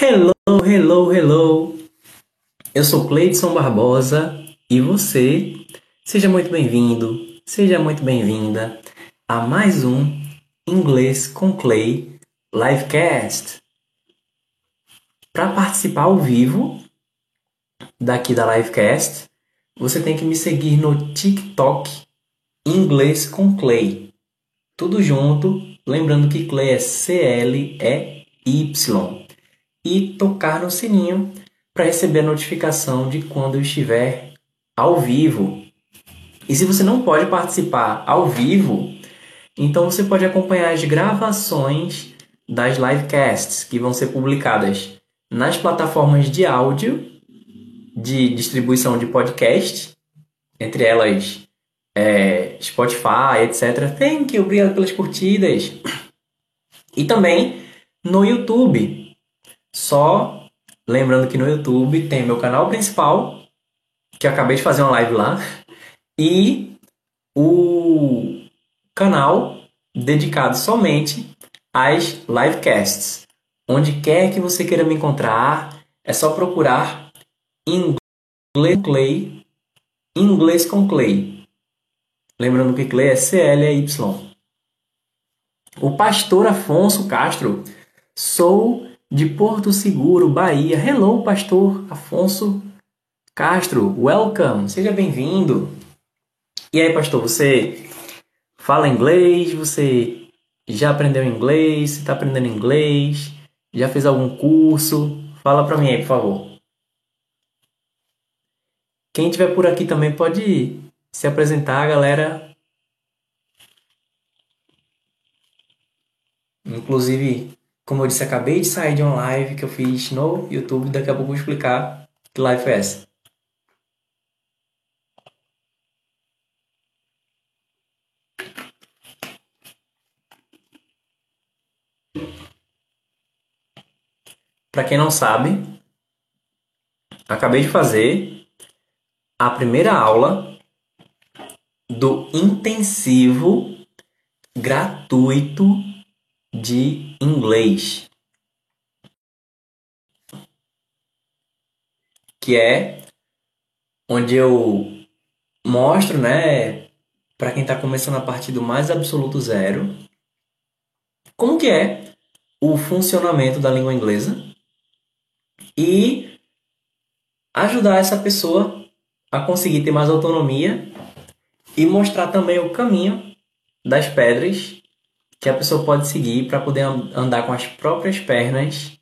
Hello, hello, hello. Eu sou Cleidson Barbosa e você, seja muito bem-vindo, seja muito bem-vinda a mais um Inglês com Clay Livecast. Para participar ao vivo daqui da Livecast, você tem que me seguir no TikTok Inglês com Clay. Tudo junto, lembrando que Clay é C-L-E-Y e tocar no sininho para receber a notificação de quando eu estiver ao vivo. E se você não pode participar ao vivo, então você pode acompanhar as gravações das livecasts que vão ser publicadas nas plataformas de áudio de distribuição de podcast, entre elas é, Spotify, etc. Thank you, obrigado pelas curtidas. E também no YouTube. Só lembrando que no YouTube tem meu canal principal, que acabei de fazer uma live lá, e o canal dedicado somente às livecasts. Onde quer que você queira me encontrar, é só procurar inglês Clay, inglês com Clay. Lembrando que Clay é C-L-Y. O pastor Afonso Castro, sou de Porto Seguro, Bahia. Hello, pastor Afonso Castro. Welcome. Seja bem-vindo. E aí, pastor, você fala inglês? Você já aprendeu inglês? Você está aprendendo inglês? Já fez algum curso? Fala para mim aí, por favor. Quem tiver por aqui também pode se apresentar, galera. Inclusive, como eu disse, acabei de sair de uma live que eu fiz no YouTube. Daqui a pouco eu vou explicar que live é essa. Para quem não sabe, acabei de fazer a primeira aula do intensivo gratuito de inglês, que é onde eu mostro, né, para quem está começando a partir do mais absoluto zero, como que é o funcionamento da língua inglesa e ajudar essa pessoa a conseguir ter mais autonomia e mostrar também o caminho das pedras que a pessoa pode seguir para poder andar com as próprias pernas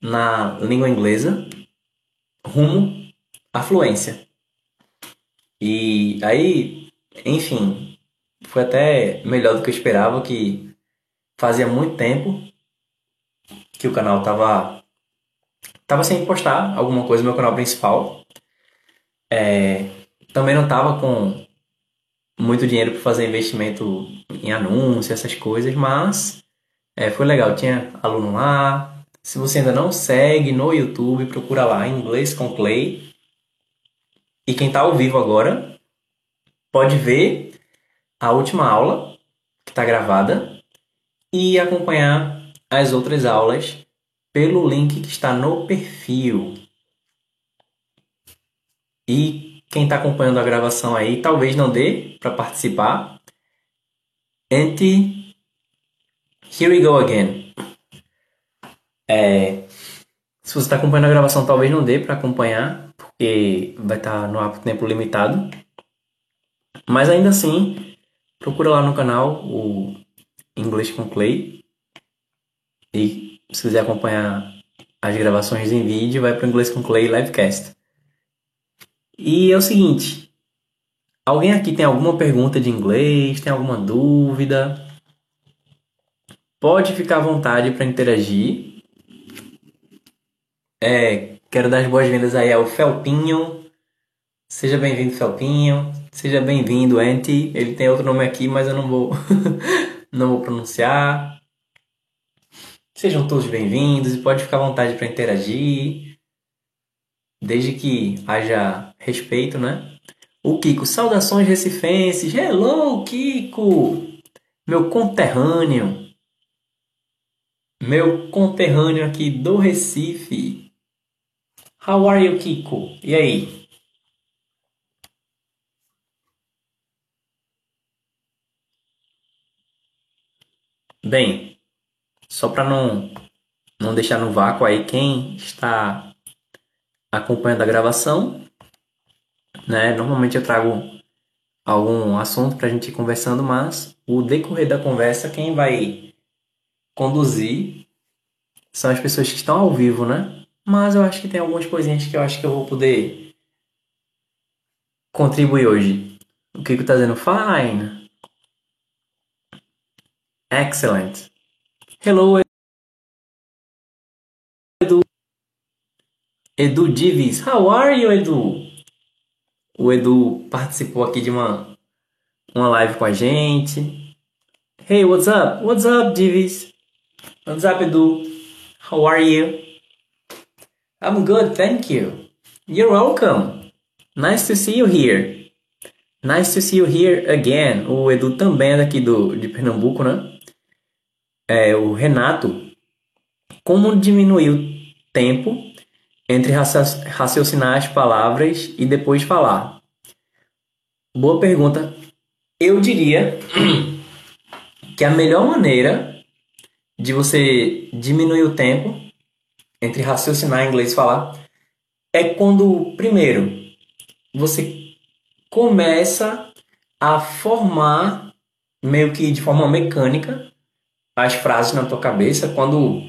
na língua inglesa rumo à fluência. E aí, enfim, foi até melhor do que eu esperava, que fazia muito tempo que o canal tava tava sem postar alguma coisa no meu canal principal. É, também não tava com muito dinheiro para fazer investimento em anúncio, essas coisas, mas é, foi legal. Tinha aluno lá. Se você ainda não segue no YouTube, procura lá Inglês com Clay. E quem está ao vivo agora pode ver a última aula que está gravada e acompanhar as outras aulas pelo link que está no perfil. E quem está acompanhando a gravação aí talvez não dê para participar. And here we go again. É, se você está acompanhando a gravação, talvez não dê para acompanhar, porque vai estar tá no ar tempo limitado. Mas ainda assim, procura lá no canal o English com Clay. E se quiser acompanhar as gravações em vídeo, vai para o Inglês com Clay Livecast. E é o seguinte: alguém aqui tem alguma pergunta de inglês? Tem alguma dúvida? Pode ficar à vontade para interagir. É, quero dar as boas-vindas aí ao Felpinho. Seja bem-vindo, Felpinho. Seja bem-vindo, Anti. Ele tem outro nome aqui, mas eu não vou, não vou pronunciar. Sejam todos bem-vindos e pode ficar à vontade para interagir desde que haja respeito, né? O Kiko, saudações recifenses. Hello, Kiko! Meu conterrâneo. meu conterrâneo aqui do Recife. How are you, Kiko? E aí? Bem, só para não não deixar no vácuo aí quem está acompanhando a gravação, né? Normalmente eu trago algum assunto para a gente ir conversando, mas o decorrer da conversa quem vai conduzir são as pessoas que estão ao vivo, né? Mas eu acho que tem algumas coisinhas que eu acho que eu vou poder contribuir hoje. O Kiko tá dizendo fine. Excellent. Hello, Edu. Edu Divis. How are you, Edu? O Edu participou aqui de uma, uma live com a gente. Hey, what's up? What's up, Divis? What's up, Edu? How are you? I'm good, thank you. You're welcome. Nice to see you here. Nice to see you here again. O Edu também é daqui do, de Pernambuco, né? É, o Renato. Como diminuir o tempo entre raciocinar as palavras e depois falar? Boa pergunta. Eu diria que a melhor maneira de você diminuir o tempo entre raciocinar em inglês e falar é quando, primeiro, você começa a formar meio que de forma mecânica as frases na tua cabeça, quando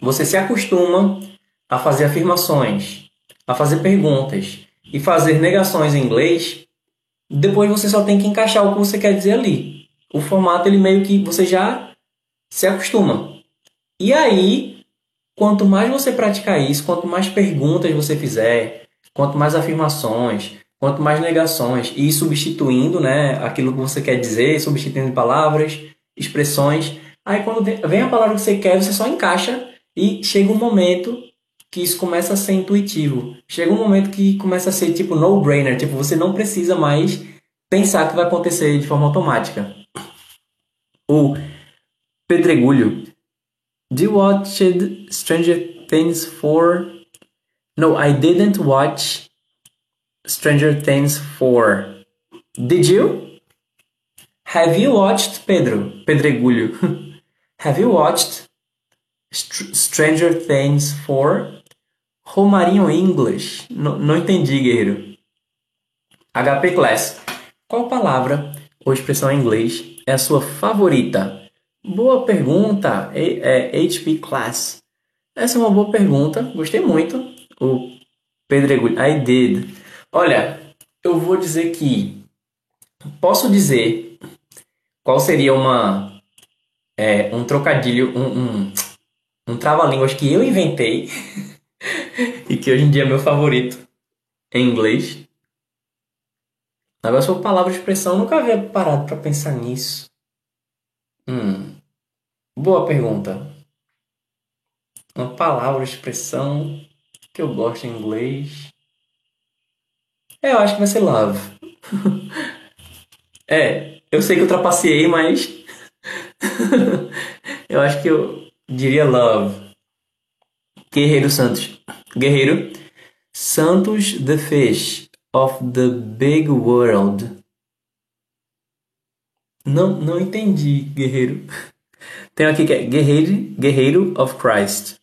você se acostuma a fazer afirmações, a fazer perguntas e fazer negações em inglês, depois você só tem que encaixar o que você quer dizer ali. O formato ele meio que você já se acostuma. E aí, quanto mais você praticar isso, quanto mais perguntas você fizer, quanto mais afirmações, quanto mais negações, e substituindo né, aquilo que você quer dizer, substituindo palavras, expressões, aí quando vem a palavra que você quer, você só encaixa e chega um momento que isso começa a ser intuitivo. Chega um momento que começa a ser tipo no-brainer, tipo você não precisa mais pensar que vai acontecer de forma automática. Ou Pedregulho. You watch Stranger Things 4? No, I didn't watch Stranger Things 4. Did you? Have you watched Pedro? Pedregulho. Have you watched Str Stranger Things 4? Romarinho English. N não entendi, guerreiro. HP Class. Qual palavra ou expressão em inglês é a sua favorita? Boa pergunta, é, HP Class. Essa é uma boa pergunta, gostei muito. O Pedregulho, I did. Olha, eu vou dizer que posso dizer qual seria uma é, um trocadilho, um, um, um trava-línguas que eu inventei e que hoje em dia é meu favorito em inglês. Agora, for palavra de expressão, eu nunca havia parado para pensar nisso. Hum. Boa pergunta. Uma palavra, expressão que eu gosto em inglês. É, eu acho que vai ser love. é, eu sei que eu ultrapassei, mas eu acho que eu diria love. Guerreiro Santos. Guerreiro Santos the Fish of the Big World. Não, não entendi, guerreiro. Tem aqui que é Guerreiro, Guerreiro of Christ.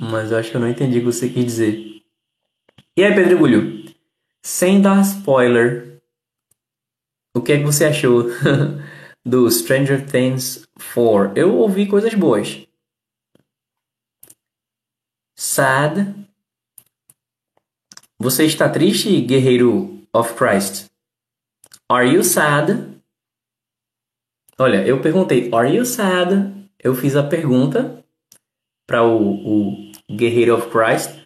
Mas eu acho que eu não entendi o que você quis dizer. E aí, Pedregulho? Sem dar spoiler, o que é que você achou do Stranger Things 4? Eu ouvi coisas boas. Sad. Você está triste, Guerreiro of Christ? Are you sad? Olha, eu perguntei, Are you sad? Eu fiz a pergunta para o, o Guerreiro of Christ,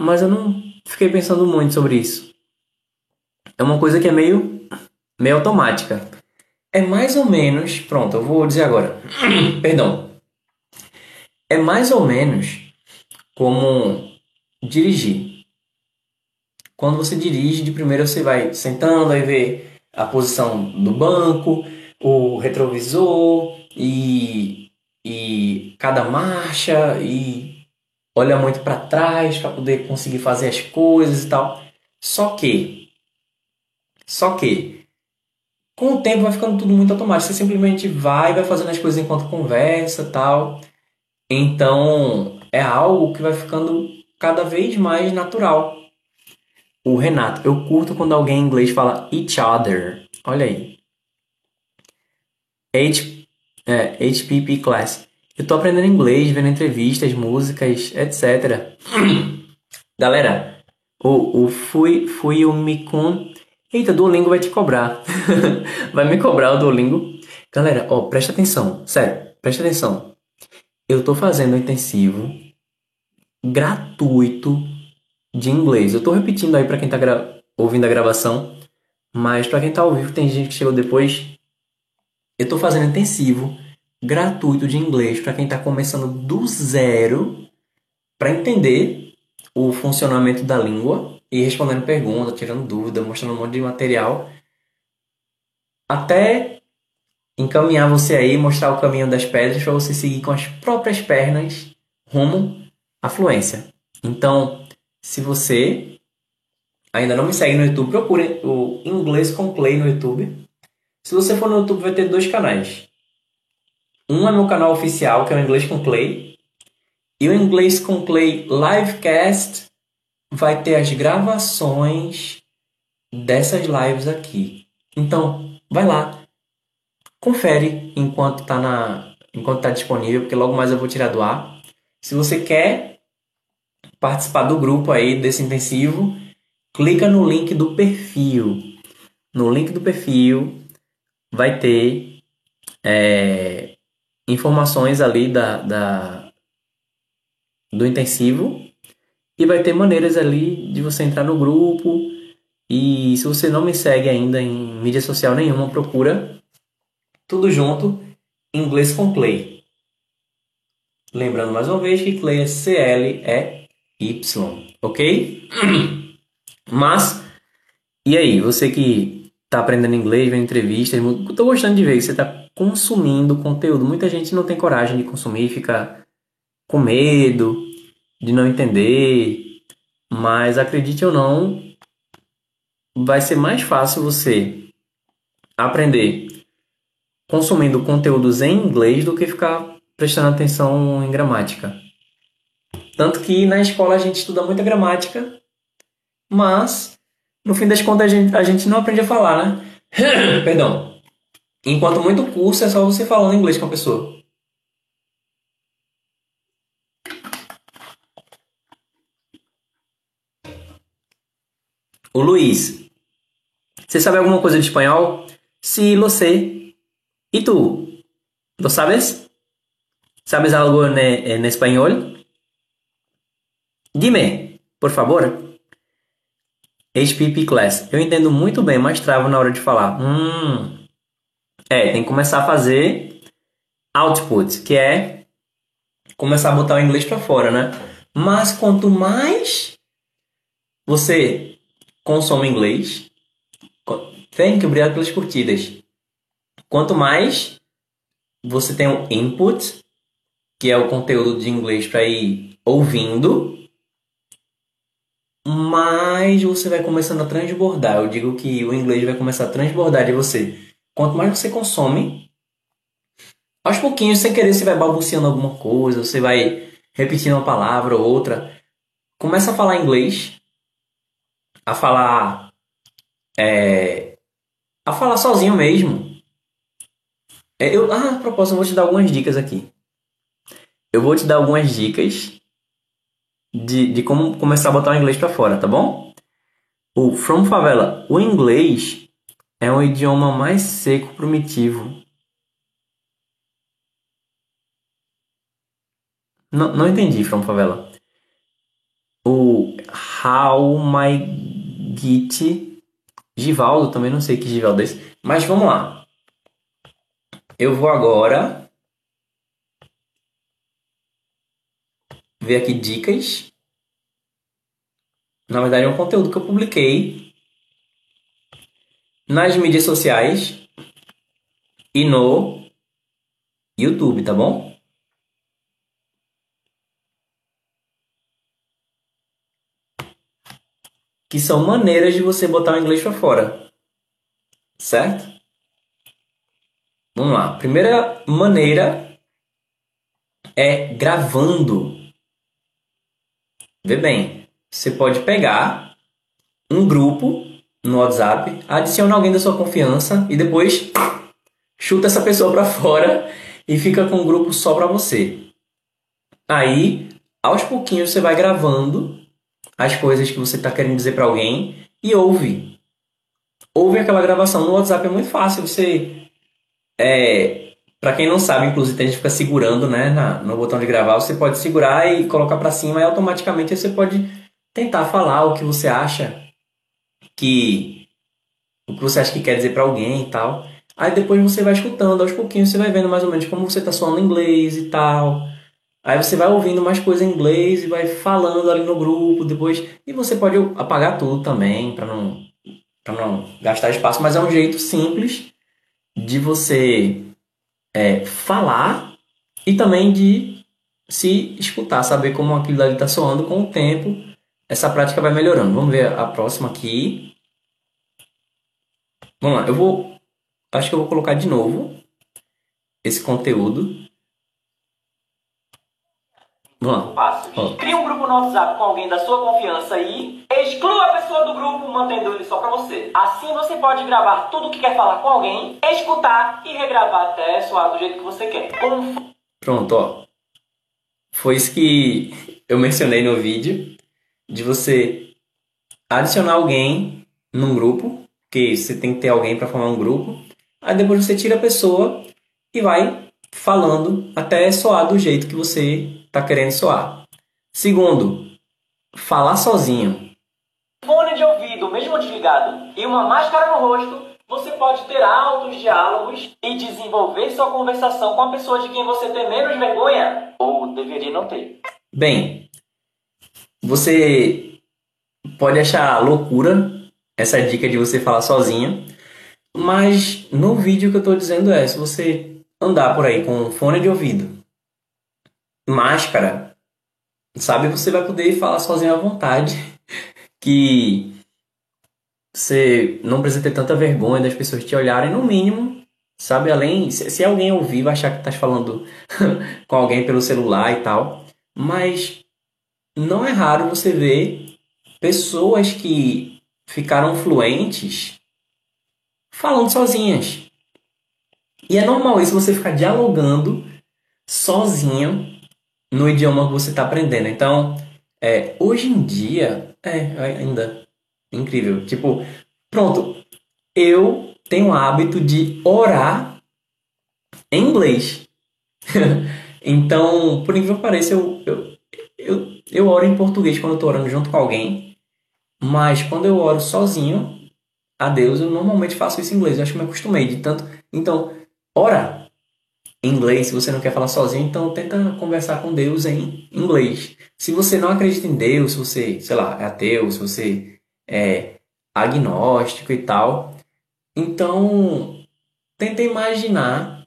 mas eu não fiquei pensando muito sobre isso. É uma coisa que é meio, meio automática. É mais ou menos. Pronto, eu vou dizer agora. Perdão. É mais ou menos como dirigir. Quando você dirige, de primeiro você vai sentando, aí vê a posição do banco, o retrovisor e cada marcha e olha muito para trás para poder conseguir fazer as coisas e tal. Só que, só que, com o tempo vai ficando tudo muito automático. Você simplesmente vai, vai fazendo as coisas enquanto conversa tal. Então é algo que vai ficando cada vez mais natural. O Renato, eu curto quando alguém em inglês fala each other. Olha aí. H, é, HPP Class. Eu tô aprendendo inglês, vendo entrevistas, músicas, etc. Galera, o, o Fui, fui o Mikun. Eita, Duolingo vai te cobrar. vai me cobrar o Duolingo. Galera, ó, presta atenção. Sério, presta atenção. Eu tô fazendo intensivo gratuito de inglês. Eu tô repetindo aí para quem tá ouvindo a gravação, mas para quem tá ao vivo, tem gente que chegou depois. Eu tô fazendo intensivo gratuito de inglês para quem está começando do zero para entender o funcionamento da língua e respondendo perguntas, tirando dúvida, mostrando um monte de material até encaminhar você aí, mostrar o caminho das pedras para você seguir com as próprias pernas rumo à fluência. Então, se você ainda não me segue no YouTube, procure o Inglês com Play no YouTube. Se você for no YouTube, vai ter dois canais. Um é meu canal oficial, que é o Inglês com Clay. E o Inglês com Clay Livecast vai ter as gravações dessas lives aqui. Então, vai lá. Confere enquanto está na enquanto tá disponível, porque logo mais eu vou tirar do ar. Se você quer participar do grupo aí desse intensivo, clica no link do perfil. No link do perfil vai ter é, informações ali da, da, do intensivo e vai ter maneiras ali de você entrar no grupo. E se você não me segue ainda em mídia social nenhuma, procura tudo junto, inglês com Clay. Lembrando mais uma vez que Clay é C-L-E-Y, ok? Mas, e aí, você que está aprendendo inglês, vendo entrevistas, estou gostando de ver que você está consumindo conteúdo. Muita gente não tem coragem de consumir, fica com medo de não entender, mas acredite ou não, vai ser mais fácil você aprender consumindo conteúdos em inglês do que ficar prestando atenção em gramática. Tanto que na escola a gente estuda muita gramática, mas no fim das contas a gente, a gente não aprende a falar, né? Perdão. Enquanto muito curso é só você falando inglês com a pessoa. O Luiz. Você sabe alguma coisa de espanhol? Sí, lo sé. ¿Y tú? ¿Lo sabes? ¿Sabes algo en, en español? Dime, por favor. HPP Class. Eu entendo muito bem, mas travo na hora de falar. Hum, é, tem que começar a fazer output, que é começar a botar o inglês para fora, né? Mas quanto mais você consome inglês, tem que obrigado pelas curtidas. Quanto mais você tem um input, que é o conteúdo de inglês para ir ouvindo, mais você vai começando a transbordar. Eu digo que o inglês vai começar a transbordar de você. Quanto mais você consome, aos pouquinhos, sem querer, você vai balbuciando alguma coisa, você vai repetindo uma palavra ou outra. Começa a falar inglês, a falar. É, a falar sozinho mesmo. É, eu, ah, a propósito, eu vou te dar algumas dicas aqui. Eu vou te dar algumas dicas de, de como começar a botar o inglês para fora, tá bom? O From Favela, o inglês é um idioma mais seco primitivo. Não, não entendi, From Favela. O How My Git Givaldo, também não sei que Givaldo é esse. Mas vamos lá. Eu vou agora ver aqui dicas. Na verdade, é um conteúdo que eu publiquei nas mídias sociais e no YouTube, tá bom? Que são maneiras de você botar o inglês para fora, certo? Vamos lá. Primeira maneira é gravando Vê bem, você pode pegar um grupo no WhatsApp, adiciona alguém da sua confiança e depois chuta essa pessoa para fora e fica com um grupo só para você. Aí, aos pouquinhos você vai gravando as coisas que você está querendo dizer para alguém e ouve. Ouve aquela gravação no WhatsApp é muito fácil. Você é, para quem não sabe, inclusive a gente fica segurando, né, na, no botão de gravar. Você pode segurar e colocar para cima e automaticamente você pode tentar falar o que você acha que o que você acha que quer dizer para alguém e tal. Aí depois você vai escutando, aos pouquinhos você vai vendo mais ou menos como você soando em inglês e tal. Aí você vai ouvindo mais coisa em inglês e vai falando ali no grupo depois. E você pode apagar tudo também para não, pra não gastar espaço, mas é um jeito simples de você é, falar e também de se escutar, saber como aquilo ali está soando com o tempo. Essa prática vai melhorando. Vamos ver a próxima aqui. Vamos lá, eu vou Acho que eu vou colocar de novo esse conteúdo. Vamos lá. Crie um grupo no WhatsApp com alguém da sua confiança e exclua a pessoa do grupo, mantendo ele só para você. Assim você pode gravar tudo o que quer falar com alguém, escutar e regravar até soar do jeito que você quer. Pronto, ó. Foi isso que eu mencionei no vídeo de você adicionar alguém num grupo, que você tem que ter alguém para formar um grupo Aí depois você tira a pessoa e vai falando até soar do jeito que você está querendo soar. Segundo, falar sozinho. Fone de ouvido, mesmo desligado, e uma máscara no rosto, você pode ter altos diálogos e desenvolver sua conversação com a pessoa de quem você tem menos vergonha ou deveria não ter. Bem, você pode achar loucura essa dica de você falar sozinho, mas no vídeo que eu estou dizendo é, se você andar por aí com fone de ouvido, máscara, sabe, você vai poder falar sozinho à vontade, que você não precisa ter tanta vergonha das pessoas te olharem, no mínimo, sabe, além, se, alguém ouvir, vai achar que está falando com alguém pelo celular e tal, mas não é raro você ver pessoas que ficaram fluentes falando sozinhas. E é normal isso você ficar dialogando sozinho no idioma que você está aprendendo. Então, é, hoje em dia, é ainda incrível. Tipo, pronto, eu tenho o hábito de orar em inglês. então, por incrível que pareça, eu, eu, eu, eu oro em português quando eu estou orando junto com alguém. Mas quando eu oro sozinho, a Deus, eu normalmente faço isso em inglês. Eu acho que me acostumei de tanto. Então, ora inglês, se você não quer falar sozinho, então tenta conversar com Deus em inglês. Se você não acredita em Deus, se você, sei lá, é ateu, se você é agnóstico e tal, então tenta imaginar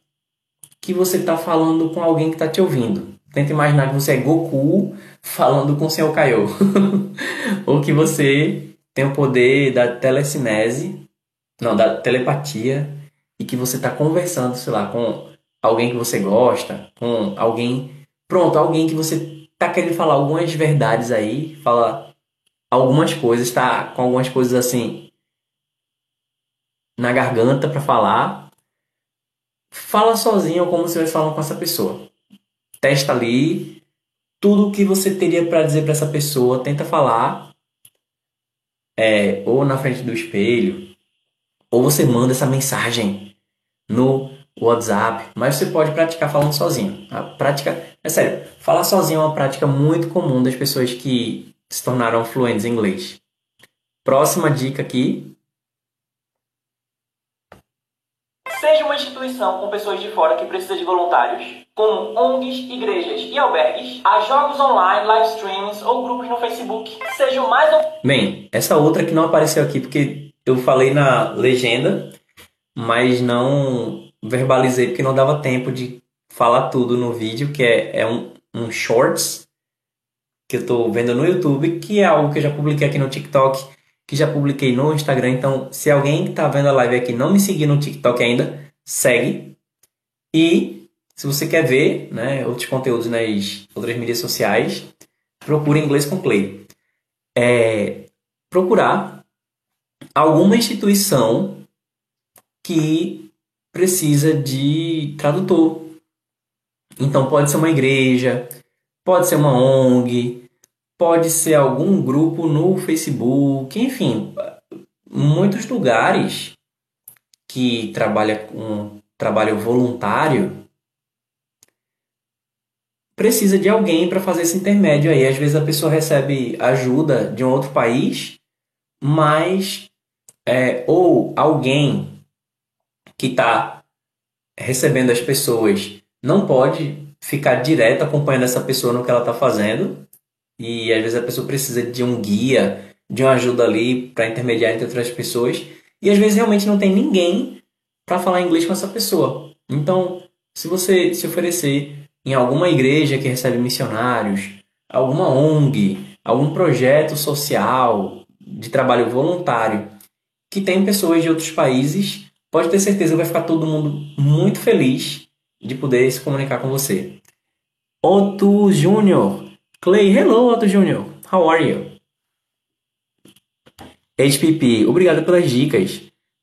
que você está falando com alguém que está te ouvindo. Tenta imaginar que você é Goku falando com o Senhor Kaiô. Ou que você tem o poder da telecinese, não, da telepatia, e que você está conversando, sei lá, com alguém que você gosta, com alguém, pronto, alguém que você está querendo falar algumas verdades aí, fala algumas coisas, está com algumas coisas assim na garganta para falar, fala sozinho como se estivesse falando com essa pessoa. Testa ali tudo que você teria para dizer para essa pessoa, tenta falar é, ou na frente do espelho, ou você manda essa mensagem no WhatsApp, mas você pode praticar falando sozinho. A prática, é sério, falar sozinho é uma prática muito comum das pessoas que se tornaram fluentes em inglês. Próxima dica aqui. Seja uma instituição com pessoas de fora que precisa de voluntários como ONGs, igrejas e albergues, a jogos online, live streamings ou grupos no Facebook. Seja o mais. Bem, essa outra que não apareceu aqui porque eu falei na legenda, mas não verbalizei porque não dava tempo de falar tudo no vídeo, que é, é um, um shorts que eu estou vendo no YouTube, que é algo que eu já publiquei aqui no TikTok que já publiquei no Instagram. Então, se alguém que está vendo a live aqui não me seguir no TikTok ainda, segue. E se você quer ver né, outros conteúdos nas outras mídias sociais, procure Inglês com Clay. É, procurar alguma instituição que precisa de tradutor. Então, pode ser uma igreja, pode ser uma ONG, pode ser algum grupo no Facebook, enfim, muitos lugares que trabalha com trabalho voluntário precisa de alguém para fazer esse intermédio aí. Às vezes a pessoa recebe ajuda de um outro país, mas é, ou alguém que está recebendo as pessoas não pode ficar direto acompanhando essa pessoa no que ela está fazendo e às vezes a pessoa precisa de um guia, de uma ajuda ali para intermediar entre outras pessoas. E às vezes realmente não tem ninguém para falar inglês com essa pessoa. Então, se você se oferecer em alguma igreja que recebe missionários, alguma ONG, algum projeto social de trabalho voluntário que tem pessoas de outros países, pode ter certeza vai ficar todo mundo muito feliz de poder se comunicar com você. Otto Júnior, Clay, hello, Otto Júnior. How are you? HPP, obrigado pelas dicas.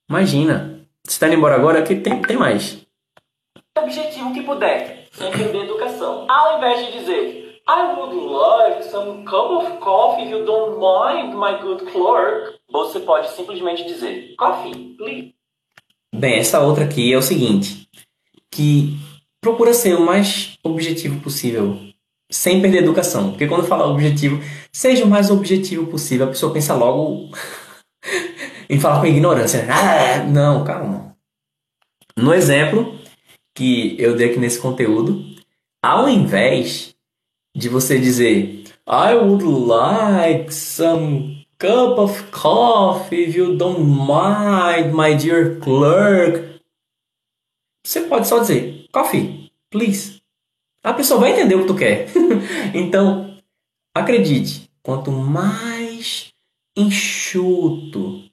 Imagina, você está indo embora agora que tem, tem mais. Objetivo que puder, entender educação. Ao invés de dizer I would like some cup of coffee if you don't mind, my good clerk, você pode simplesmente dizer coffee, please. Bem, essa outra aqui é o seguinte, que procura ser o mais objetivo possível sem perder educação. Porque quando fala objetivo, seja o mais objetivo possível, a pessoa pensa logo em falar com ignorância. Ah, não, calma. No exemplo que eu dei aqui nesse conteúdo, ao invés de você dizer I would like some cup of coffee if you don't mind, my dear clerk. Você pode só dizer coffee, please a pessoa vai entender o que tu quer. então, acredite, quanto mais enxuto,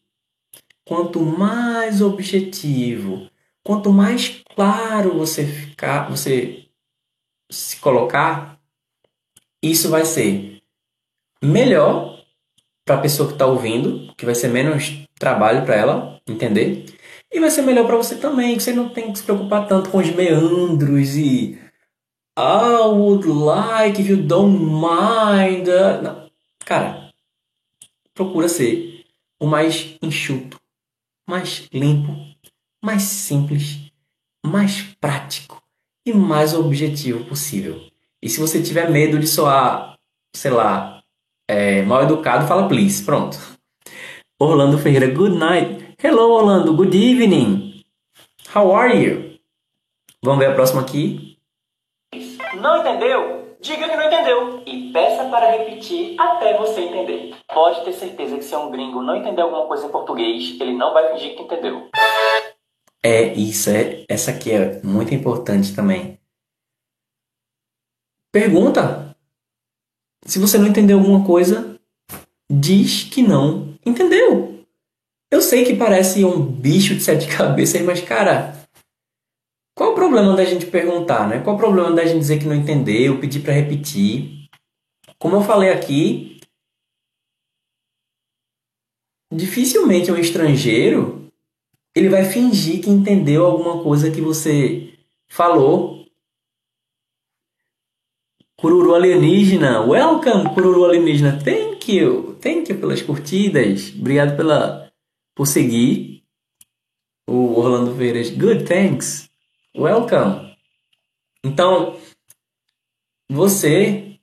quanto mais objetivo, quanto mais claro você ficar, você se colocar, isso vai ser melhor para a pessoa que está ouvindo, que vai ser menos trabalho para ela entender, e vai ser melhor para você também, que você não tem que se preocupar tanto com os meandros e I would like if you don't mind. Não. Cara, procura ser o mais enxuto, mais limpo, mais simples, mais prático e mais objetivo possível. E se você tiver medo de soar, sei lá, é, mal educado, fala please. Pronto. Orlando Ferreira, good night. Hello, Orlando, good evening. How are you? Vamos ver a próxima aqui. Não entendeu? Diga que não entendeu e peça para repetir até você entender. Pode ter certeza que se é um gringo não entender alguma coisa em português, ele não vai fingir que entendeu. É, isso é, essa aqui é muito importante também. Pergunta. Se você não entendeu alguma coisa, diz que não entendeu. Eu sei que parece um bicho de sete cabeças, mas cara, qual o problema da gente perguntar, né? Qual o problema da gente dizer que não entendeu, pedir para repetir? Como eu falei aqui, dificilmente um estrangeiro ele vai fingir que entendeu alguma coisa que você falou. Cururu alienígena, welcome Cururu alienígena, thank you, thank you pelas curtidas, obrigado pela por seguir o Orlando Veras, good thanks. Welcome! Então, você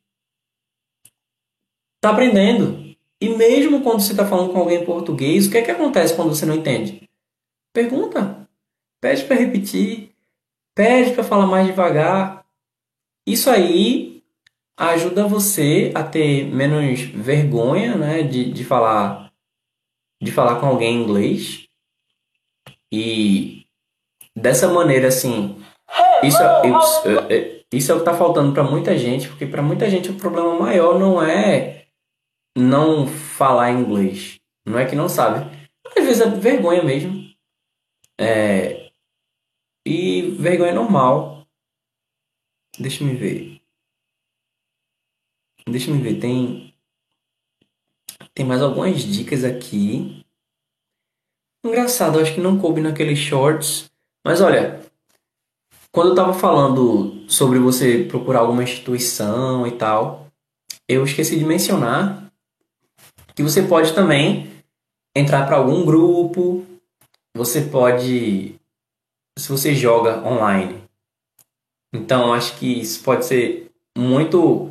está aprendendo. E mesmo quando você está falando com alguém em português, o que é que acontece quando você não entende? Pergunta. Pede para repetir. Pede para falar mais devagar. Isso aí ajuda você a ter menos vergonha né, de, de, falar, de falar com alguém em inglês. E dessa maneira, assim, isso, é, isso, é, é, é o que está faltando para muita gente, porque para muita gente o problema maior não é não falar inglês. Não é que não sabe. Às vezes é vergonha mesmo. É... E vergonha é normal. Deixa me ver. Deixa me ver. Tem. Tem mais algumas dicas aqui. Engraçado, acho que não coube naqueles shorts. Mas olha, quando eu tava falando sobre você procurar alguma instituição e tal, eu esqueci de mencionar que você pode também entrar para algum grupo, você pode se você joga online. Então acho que isso pode ser muito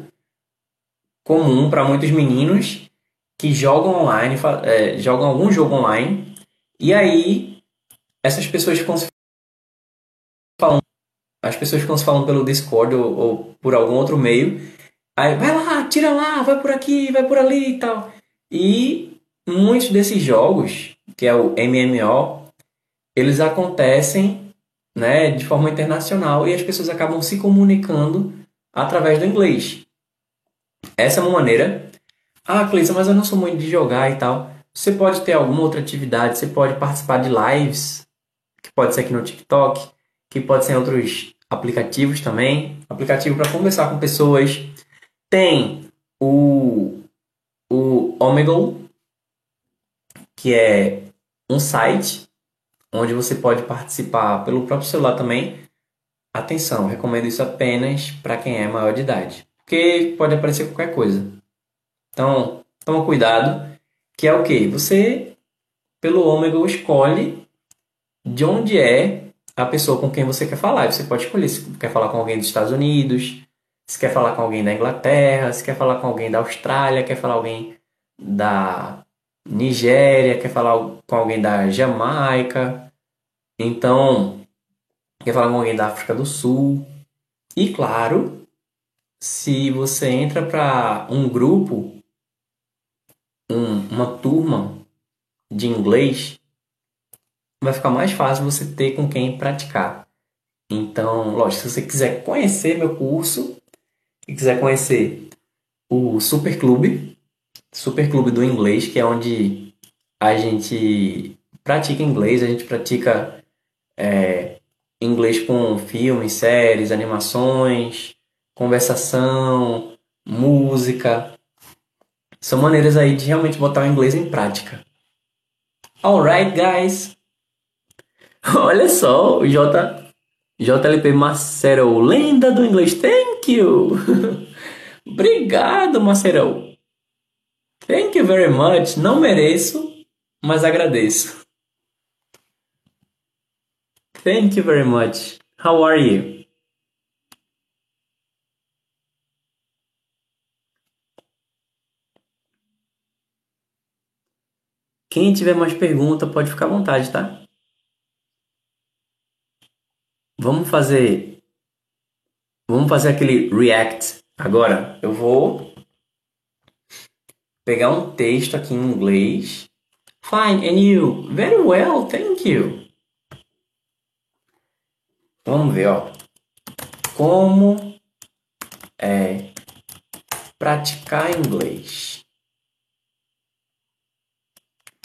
comum para muitos meninos que jogam online, é, jogam algum jogo online, e aí essas pessoas ficam se falando, as pessoas ficam se falando pelo Discord ou, ou por algum outro meio, aí vai lá, tira lá, vai por aqui, vai por ali e tal. E muitos desses jogos, que é o MMO, eles acontecem né, de forma internacional e as pessoas acabam se comunicando através do inglês. Essa é uma maneira. Ah, Cleison, mas eu não sou muito de jogar e tal. Você pode ter alguma outra atividade, você pode participar de lives, que pode ser aqui no TikTok, que pode ser em outros aplicativos também. Aplicativo para conversar com pessoas. Tem o, o Omegle, que é um site onde você pode participar pelo próprio celular também. Atenção, recomendo isso apenas para quem é maior de idade, porque pode aparecer qualquer coisa. Então, toma cuidado, que é o que? Você, pelo ômega, escolhe de onde é a pessoa com quem você quer falar. Você pode escolher se quer falar com alguém dos Estados Unidos, se quer falar com alguém da Inglaterra, se quer falar com alguém da Austrália, quer falar com alguém da Nigéria, quer falar com alguém da Jamaica, então quer falar com alguém da África do Sul. E claro, se você entra para um grupo, um, uma turma de inglês, vai ficar mais fácil você ter com quem praticar. Então, lógico, se você quiser conhecer meu curso e quiser conhecer o Super Clube, Super Clube do Inglês, que é onde a gente pratica inglês, a gente pratica é, inglês com filmes, séries, animações, conversação, música. São maneiras aí de realmente botar o inglês em prática. Alright, guys! Olha só, o J, JLP Macero, lenda do inglês. Thank you! Obrigado, Macero! Thank you very much. Não mereço, mas agradeço. Thank you very much. How are you? Quem tiver mais pergunta pode ficar à vontade, tá? Vamos fazer Vamos fazer aquele react. Agora eu vou pegar um texto aqui em inglês. Fine, and you? Very well, thank you. Vamos ver, ó. Como é praticar inglês?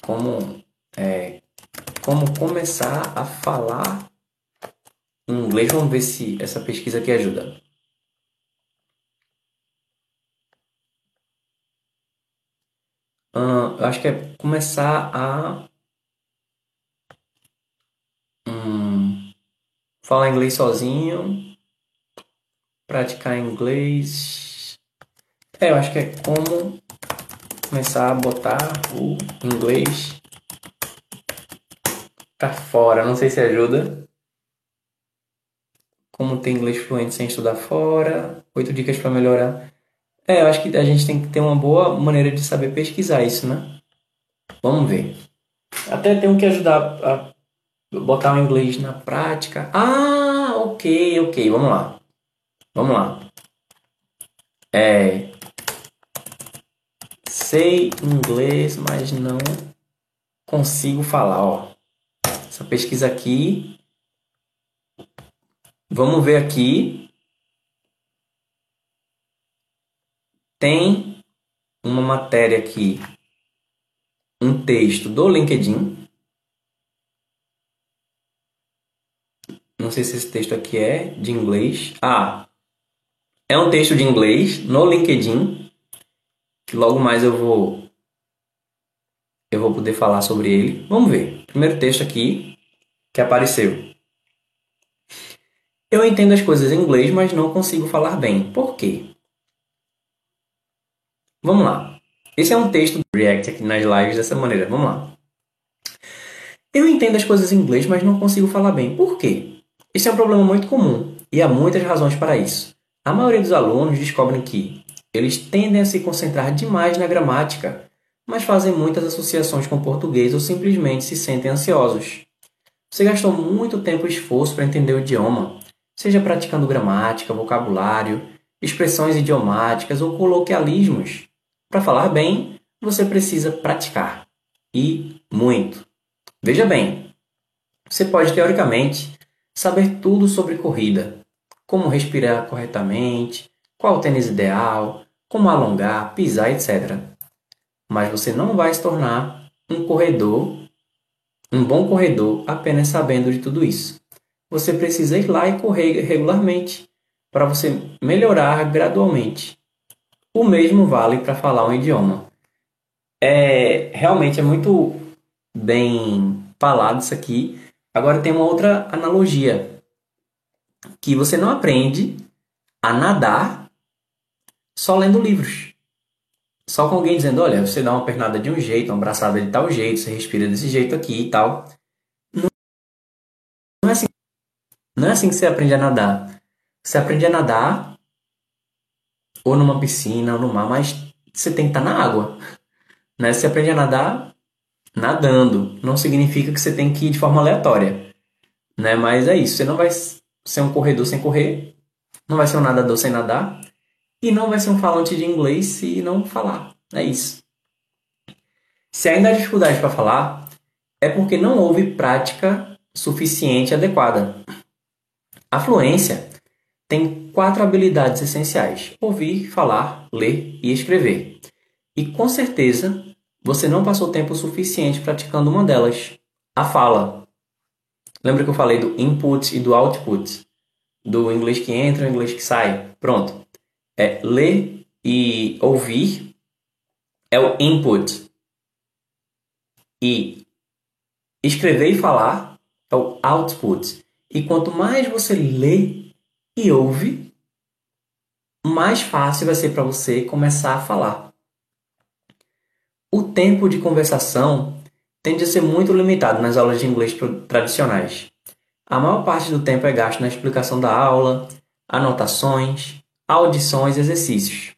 Como é como começar a falar inglês? Vamos ver se essa pesquisa aqui ajuda. Eu acho que é começar a um, falar inglês sozinho, praticar inglês. É, eu acho que é como começar a botar o inglês pra fora. Não sei se ajuda. Como ter inglês fluente sem estudar fora. Oito dicas para melhorar é, eu acho que a gente tem que ter uma boa maneira de saber pesquisar isso, né? Vamos ver. Até tenho que ajudar a botar o inglês na prática. Ah, ok, ok, vamos lá. Vamos lá. É. Sei inglês, mas não consigo falar, ó. Essa pesquisa aqui. Vamos ver aqui tem uma matéria aqui, um texto do LinkedIn. Não sei se esse texto aqui é de inglês. Ah, é um texto de inglês no LinkedIn. Que logo mais eu vou eu vou poder falar sobre ele. Vamos ver. Primeiro texto aqui que apareceu. Eu entendo as coisas em inglês, mas não consigo falar bem. Por quê? Vamos lá. Esse é um texto do React aqui nas lives dessa maneira. Vamos lá. Eu entendo as coisas em inglês, mas não consigo falar bem. Por quê? Esse é um problema muito comum e há muitas razões para isso. A maioria dos alunos descobrem que eles tendem a se concentrar demais na gramática, mas fazem muitas associações com português ou simplesmente se sentem ansiosos. Você gastou muito tempo e esforço para entender o idioma, seja praticando gramática, vocabulário, expressões idiomáticas ou coloquialismos. Para falar bem, você precisa praticar. E muito. Veja bem, você pode teoricamente saber tudo sobre corrida, como respirar corretamente, qual o tênis ideal, como alongar, pisar, etc. Mas você não vai se tornar um corredor, um bom corredor apenas sabendo de tudo isso. Você precisa ir lá e correr regularmente para você melhorar gradualmente. O mesmo vale para falar um idioma. É realmente é muito bem falado isso aqui. Agora tem uma outra analogia que você não aprende a nadar só lendo livros. Só com alguém dizendo, olha, você dá uma pernada de um jeito, uma abraçada de tal jeito, você respira desse jeito aqui e tal. Não, é assim. Não é assim que você aprende a nadar. Você aprende a nadar ou numa piscina ou no mar, mas você tem que estar na água. Né? Você aprende a nadar nadando. Não significa que você tem que ir de forma aleatória. Né? Mas é isso. Você não vai ser um corredor sem correr. Não vai ser um nadador sem nadar. E não vai ser um falante de inglês se não falar. É isso. Se ainda há dificuldade para falar, é porque não houve prática suficiente adequada. A fluência tem quatro habilidades essenciais: ouvir, falar, ler e escrever. E com certeza você não passou tempo suficiente praticando uma delas, a fala. Lembra que eu falei do input e do output? Do inglês que entra e inglês que sai? Pronto. É ler e ouvir é o input. E escrever e falar é o output. E quanto mais você lê e ouve, mais fácil vai ser para você começar a falar. O tempo de conversação tende a ser muito limitado nas aulas de inglês tradicionais. A maior parte do tempo é gasto na explicação da aula, anotações, audições e exercícios.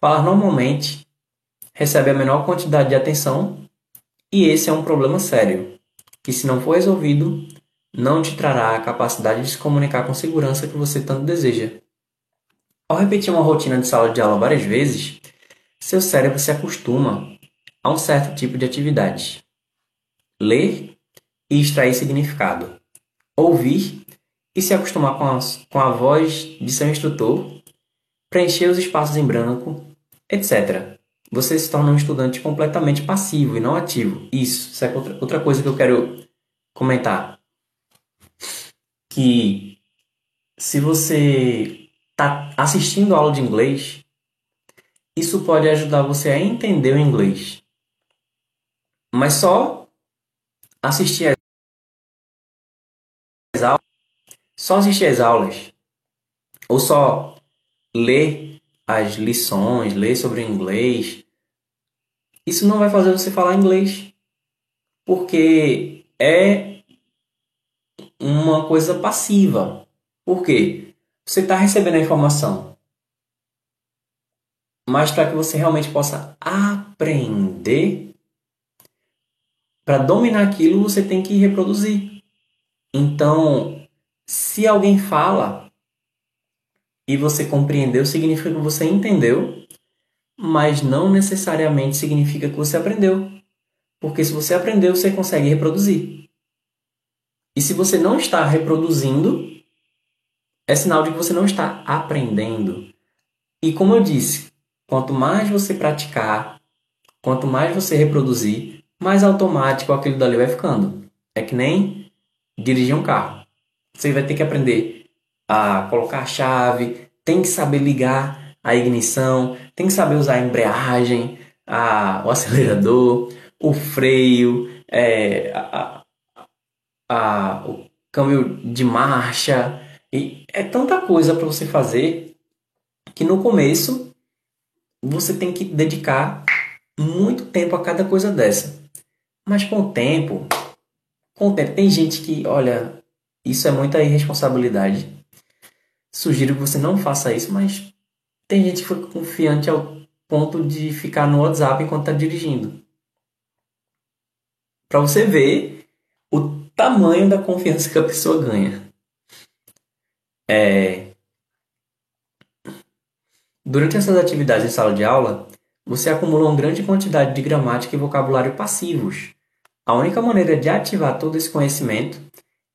Falar normalmente recebe a menor quantidade de atenção e esse é um problema sério, que se não for resolvido, não te trará a capacidade de se comunicar com segurança que você tanto deseja. Ao repetir uma rotina de sala de aula várias vezes, seu cérebro se acostuma a um certo tipo de atividade. Ler e extrair significado. Ouvir e se acostumar com a, com a voz de seu instrutor. Preencher os espaços em branco, etc. Você se torna um estudante completamente passivo e não ativo. Isso, isso é outra, coisa que eu quero comentar que se você está assistindo aula de inglês, isso pode ajudar você a entender o inglês. Mas só assistir as aulas, só assistir as aulas, ou só ler as lições, ler sobre inglês, isso não vai fazer você falar inglês. Porque é uma coisa passiva. Por quê? Você está recebendo a informação. Mas para que você realmente possa aprender, para dominar aquilo, você tem que reproduzir. Então, se alguém fala e você compreendeu, significa que você entendeu, mas não necessariamente significa que você aprendeu. Porque se você aprendeu, você consegue reproduzir. E se você não está reproduzindo, é sinal de que você não está aprendendo. E como eu disse, quanto mais você praticar, quanto mais você reproduzir, mais automático aquilo dali vai ficando. É que nem dirigir um carro. Você vai ter que aprender a colocar a chave, tem que saber ligar a ignição, tem que saber usar a embreagem, a, o acelerador, o freio, é, a, a, o câmbio de marcha. E é tanta coisa para você fazer que no começo você tem que dedicar muito tempo a cada coisa dessa. Mas com o tempo, com o tempo, tem gente que, olha, isso é muita irresponsabilidade. Sugiro que você não faça isso, mas tem gente que foi confiante ao ponto de ficar no WhatsApp enquanto está dirigindo. Para você ver o tamanho da confiança que a pessoa ganha. É... Durante essas atividades em sala de aula, você acumula uma grande quantidade de gramática e vocabulário passivos. A única maneira de ativar todo esse conhecimento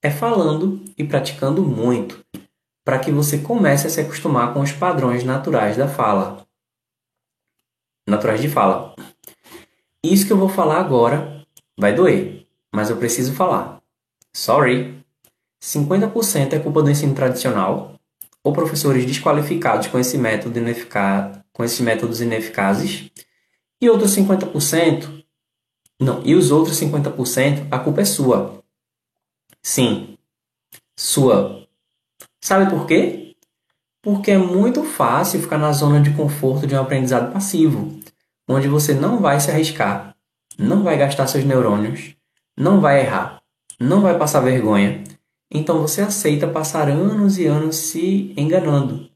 é falando e praticando muito, para que você comece a se acostumar com os padrões naturais da fala. Naturais de fala. Isso que eu vou falar agora vai doer, mas eu preciso falar. Sorry. 50% é culpa do ensino tradicional ou professores desqualificados com esse método ineficaz, com esses métodos ineficazes, e outros 50%, não, e os outros 50% a culpa é sua. Sim, sua. Sabe por quê? Porque é muito fácil ficar na zona de conforto de um aprendizado passivo, onde você não vai se arriscar, não vai gastar seus neurônios, não vai errar, não vai passar vergonha. Então você aceita passar anos e anos se enganando,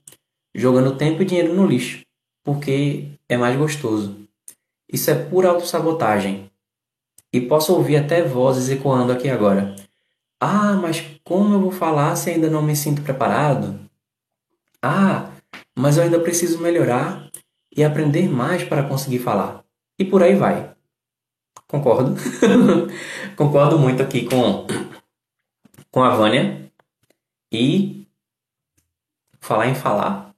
jogando tempo e dinheiro no lixo, porque é mais gostoso. Isso é pura autossabotagem. E posso ouvir até vozes ecoando aqui agora. Ah, mas como eu vou falar se ainda não me sinto preparado? Ah, mas eu ainda preciso melhorar e aprender mais para conseguir falar. E por aí vai. Concordo. Concordo muito aqui com, com a Vânia. E falar em falar.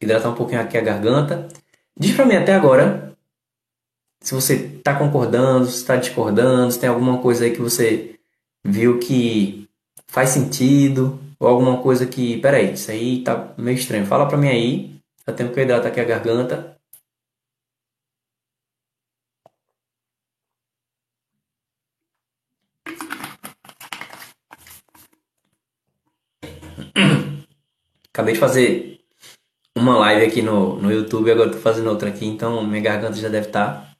Hidratar um pouquinho aqui a garganta. Diz pra mim até agora se você está concordando, se está discordando, se tem alguma coisa aí que você viu que faz sentido, ou alguma coisa que, peraí, isso aí tá meio estranho. Fala pra mim aí, dá tempo que eu hidrato aqui a garganta. Acabei de fazer uma live aqui no, no YouTube, agora tô fazendo outra aqui, então minha garganta já deve estar tá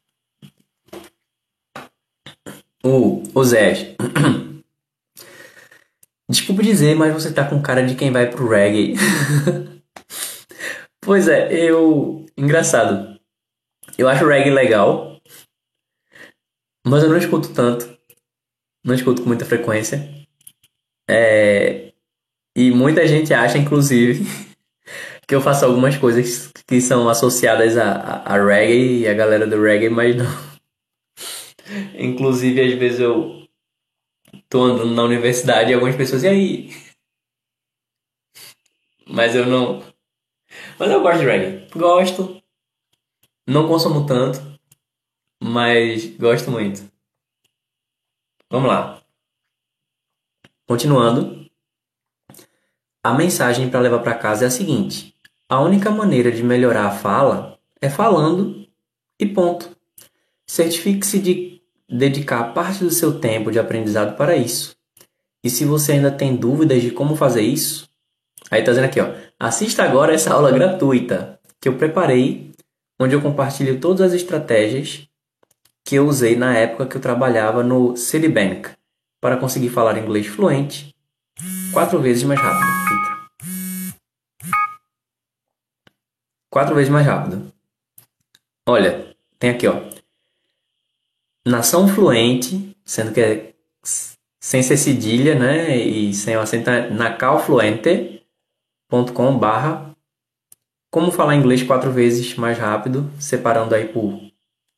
o, o Zé. Desculpa dizer, mas você tá com cara de quem vai pro reggae. pois é, eu. Engraçado. Eu acho reggae legal. Mas eu não escuto tanto. Não escuto com muita frequência. É... E muita gente acha, inclusive, que eu faço algumas coisas que são associadas a, a, a reggae e a galera do reggae, mas não. Inclusive, às vezes eu tô andando na universidade e algumas pessoas, e aí? Mas eu não. Mas eu gosto de reggae. Gosto. Não consumo tanto. Mas gosto muito. Vamos lá. Continuando. A mensagem para levar para casa é a seguinte: a única maneira de melhorar a fala é falando e ponto. Certifique-se de dedicar parte do seu tempo de aprendizado para isso. E se você ainda tem dúvidas de como fazer isso, aí tá dizendo aqui, ó, assista agora essa aula gratuita que eu preparei, onde eu compartilho todas as estratégias que eu usei na época que eu trabalhava no Citibank para conseguir falar inglês fluente quatro vezes mais rápido. Quatro vezes mais rápido. Olha, tem aqui, ó nação fluente, sendo que é sem ser cedilha, né, e sem o acento nacalfluente.com barra como falar inglês quatro vezes mais rápido, separando aí por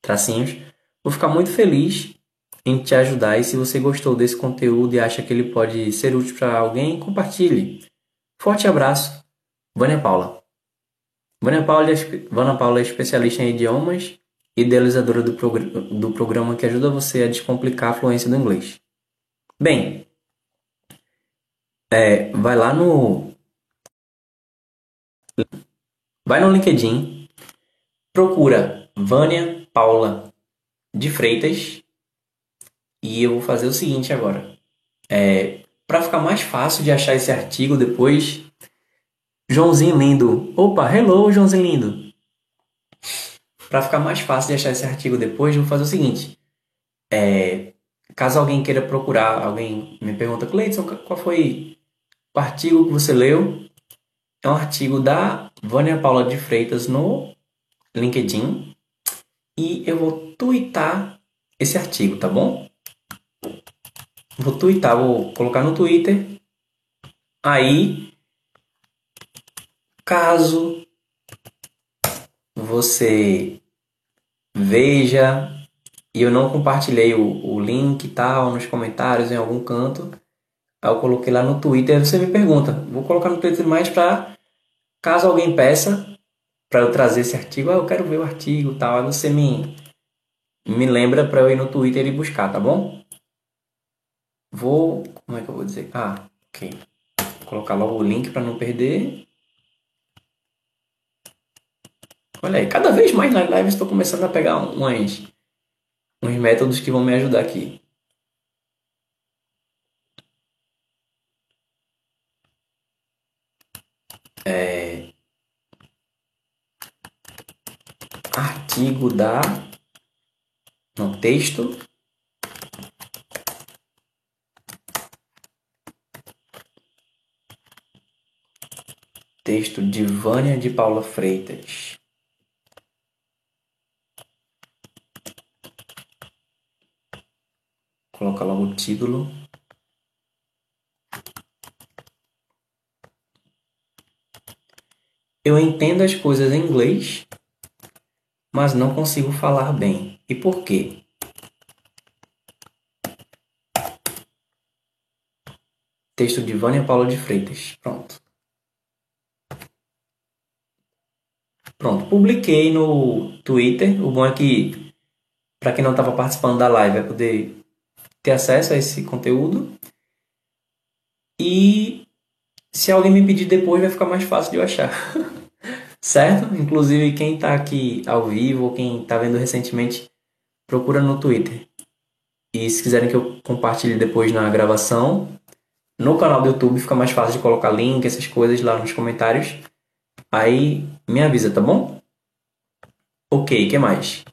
tracinhos. Vou ficar muito feliz em te ajudar e se você gostou desse conteúdo e acha que ele pode ser útil para alguém, compartilhe. Forte abraço, Vânia Paula. Vânia Paula, é, Vânia Paula é especialista em idiomas idealizadora do, progr do programa que ajuda você a descomplicar a fluência do inglês. Bem, é, vai lá no. Vai no LinkedIn, procura Vânia Paula de Freitas e eu vou fazer o seguinte agora. É, Para ficar mais fácil de achar esse artigo depois, Joãozinho Lindo. Opa, hello, Joãozinho Lindo. Para ficar mais fácil de achar esse artigo depois, eu vou fazer o seguinte. É, caso alguém queira procurar, alguém me pergunta, Cleiton, qual foi o artigo que você leu? É um artigo da Vânia Paula de Freitas no LinkedIn. E eu vou twittar esse artigo, tá bom? Vou twittar, vou colocar no Twitter. Aí, caso você veja e eu não compartilhei o, o link e tal nos comentários em algum canto, eu coloquei lá no Twitter. Você me pergunta, vou colocar no Twitter mais para caso alguém peça para eu trazer esse artigo, ah, eu quero ver o artigo tal, aí você me me lembra para eu ir no Twitter e buscar, tá bom? Vou. Como é que eu vou dizer? Ah, ok. Vou colocar logo o link para não perder. Olha aí, cada vez mais nas lives estou começando a pegar uns, métodos que vão me ajudar aqui. É... Artigo da. No texto Texto de Vânia de Paula Freitas. Coloca logo o título. Eu entendo as coisas em inglês, mas não consigo falar bem. E por quê? Texto de Vânia Paula de Freitas. Pronto. Pronto, publiquei no Twitter. O bom é que, para quem não estava participando da live, vai poder ter acesso a esse conteúdo. E se alguém me pedir depois, vai ficar mais fácil de eu achar. certo? Inclusive, quem está aqui ao vivo ou quem está vendo recentemente, procura no Twitter. E se quiserem que eu compartilhe depois na gravação, no canal do YouTube fica mais fácil de colocar link, essas coisas lá nos comentários. Aí me avisa, tá bom? Ok, que mais?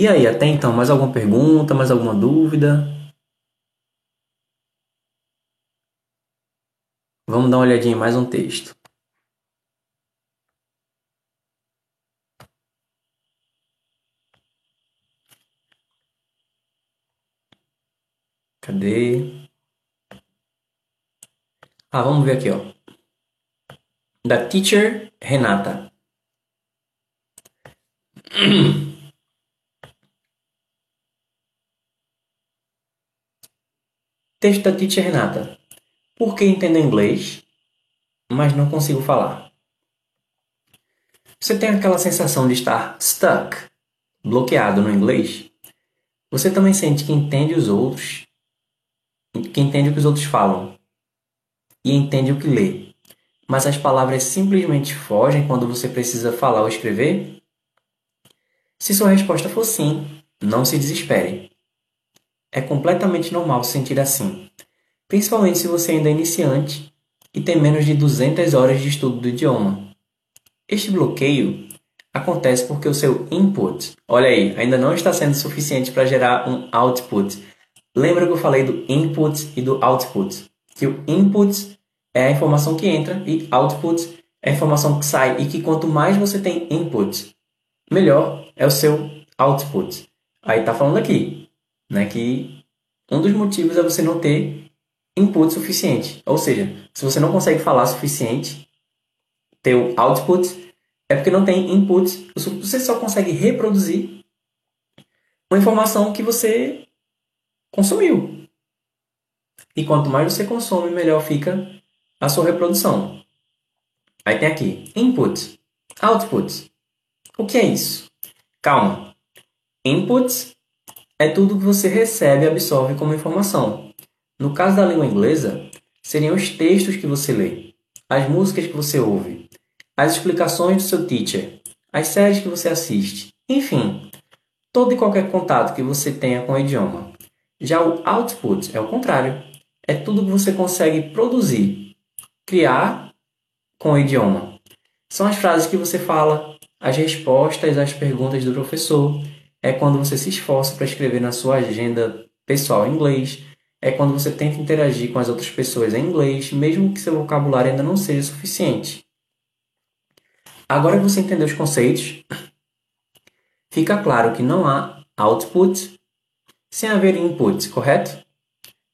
E aí, até então, mais alguma pergunta, mais alguma dúvida? Vamos dar uma olhadinha em mais um texto. Cadê? Ah, vamos ver aqui, ó da teacher Renata. Texto da teacher Renata. Por que entendo inglês, mas não consigo falar? Você tem aquela sensação de estar stuck, bloqueado no inglês? Você também sente que entende os outros, que entende o que os outros falam e entende o que lê, mas as palavras simplesmente fogem quando você precisa falar ou escrever? Se sua resposta for sim, não se desespere. É completamente normal se sentir assim, principalmente se você ainda é iniciante e tem menos de 200 horas de estudo do idioma. Este bloqueio acontece porque o seu input, olha aí, ainda não está sendo suficiente para gerar um output. Lembra que eu falei do input e do output? Que o input é a informação que entra e output é a informação que sai. E que quanto mais você tem input, melhor é o seu output. Aí tá falando aqui, né, que um dos motivos é você não ter input suficiente. Ou seja, se você não consegue falar suficiente, teu output é porque não tem input. Você só consegue reproduzir uma informação que você consumiu. E quanto mais você consome, melhor fica a sua reprodução. Aí tem aqui input, output. O que é isso? Calma. Inputs é tudo que você recebe e absorve como informação. No caso da língua inglesa, seriam os textos que você lê, as músicas que você ouve, as explicações do seu teacher, as séries que você assiste, enfim, todo e qualquer contato que você tenha com o idioma. Já o output é o contrário, é tudo que você consegue produzir, criar com o idioma. São as frases que você fala, as respostas às perguntas do professor, é quando você se esforça para escrever na sua agenda pessoal em inglês, é quando você tenta interagir com as outras pessoas em inglês, mesmo que seu vocabulário ainda não seja suficiente. Agora que você entendeu os conceitos, fica claro que não há output sem haver input, correto?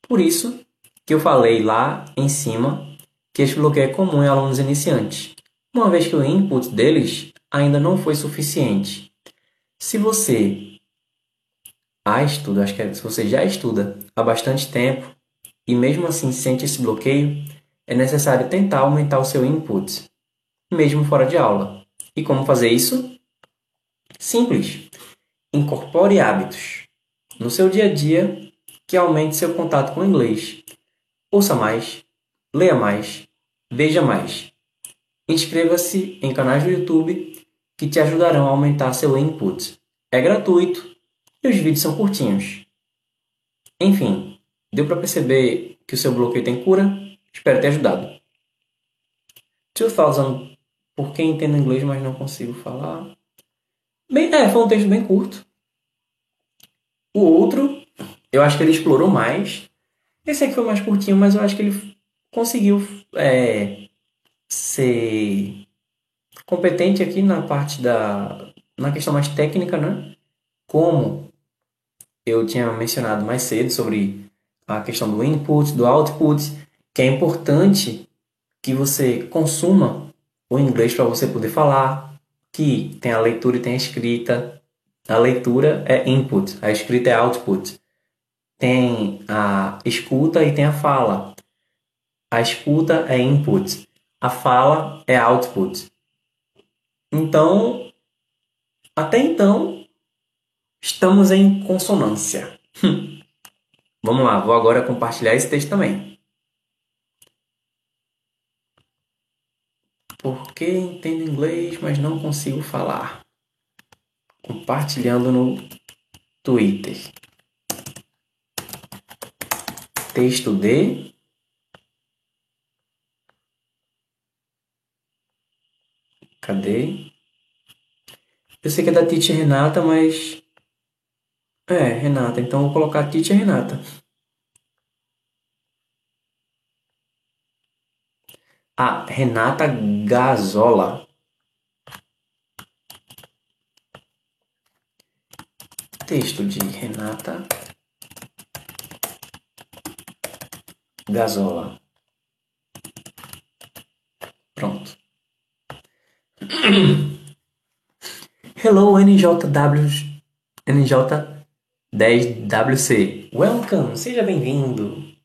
Por isso que eu falei lá em cima que esse bloqueio é comum em alunos iniciantes, uma vez que o input deles ainda não foi suficiente. Se você ah, estuda, acho que é, se você já estuda há bastante tempo e mesmo assim sente esse bloqueio, é necessário tentar aumentar o seu input, mesmo fora de aula. E como fazer isso? Simples. Incorpore hábitos no seu dia a dia que aumente seu contato com o inglês. Ouça mais, leia mais, veja mais. Inscreva-se em canais do YouTube que te ajudarão a aumentar seu input. É gratuito e os vídeos são curtinhos. Enfim, deu para perceber que o seu bloqueio tem cura? Espero ter ajudado. 2000, por que entendo inglês, mas não consigo falar? Bem, é, foi um texto bem curto. O outro, eu acho que ele explorou mais. Esse aqui foi mais curtinho, mas eu acho que ele conseguiu é, ser competente aqui na parte da na questão mais técnica, né? Como eu tinha mencionado mais cedo sobre a questão do input, do output, que é importante que você consuma o inglês para você poder falar, que tem a leitura e tem a escrita. A leitura é input, a escrita é output. Tem a escuta e tem a fala. A escuta é input, a fala é output. Então, até então, estamos em consonância. Vamos lá, vou agora compartilhar esse texto também. Porque entendo inglês, mas não consigo falar. Compartilhando no Twitter. Texto de Cadê? Eu sei que é da Titi Renata, mas. É, Renata. Então vou colocar Titi Renata. Ah, Renata Gazola. Texto de Renata Gazola. Pronto. Hello NJW NJ10WC. Welcome, seja bem-vindo.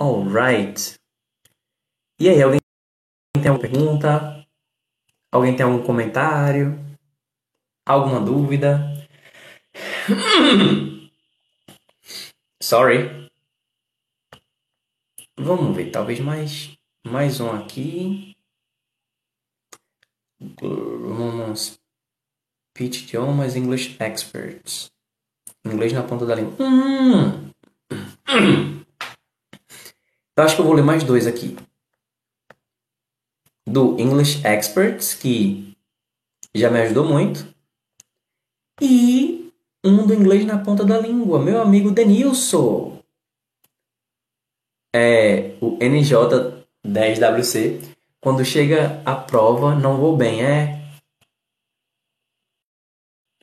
Alright. E aí, alguém tem alguma pergunta? Alguém tem algum comentário? Alguma dúvida? Sorry. Vamos ver, talvez mais, mais um aqui. Vamos. Pitch idiomas English Experts. Inglês na ponta da língua. Hum. Eu acho que eu vou ler mais dois aqui. Do English Experts, que já me ajudou muito. E um do Inglês na ponta da língua, meu amigo Denilson é, o NJ10WC, quando chega a prova, não vou bem. É.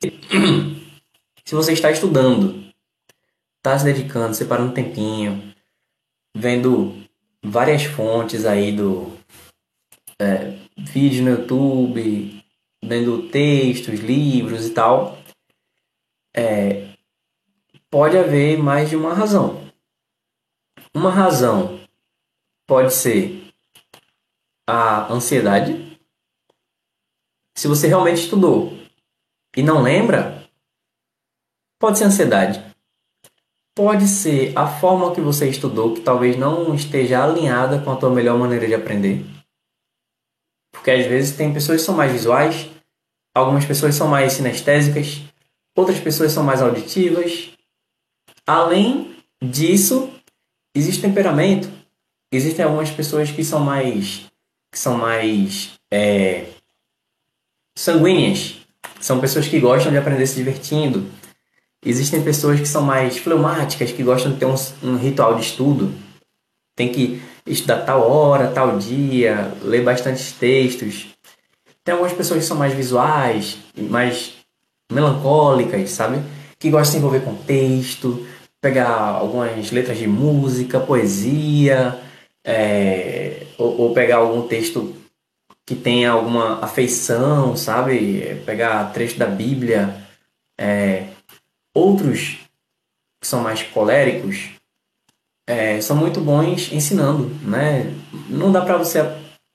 Se você está estudando, está se dedicando, separando um tempinho, vendo várias fontes aí do é, vídeo no YouTube, vendo textos, livros e tal, é, pode haver mais de uma razão. Uma razão pode ser a ansiedade. Se você realmente estudou e não lembra, pode ser ansiedade. Pode ser a forma que você estudou que talvez não esteja alinhada com a tua melhor maneira de aprender. Porque às vezes tem pessoas que são mais visuais, algumas pessoas são mais sinestésicas, outras pessoas são mais auditivas. Além disso, existe temperamento. Existem algumas pessoas que são mais que são mais é, sanguíneas. São pessoas que gostam de aprender se divertindo Existem pessoas que são mais fleumáticas, que gostam de ter um, um ritual de estudo. Tem que estudar tal hora, tal dia, ler bastantes textos. Tem algumas pessoas que são mais visuais, mais melancólicas, sabe? Que gostam de se envolver com texto, pegar algumas letras de música, poesia, é, ou, ou, pegar algum texto que tenha alguma afeição, sabe? Pegar trecho da Bíblia, é, Outros que são mais coléricos é, são muito bons ensinando, né? Não dá para você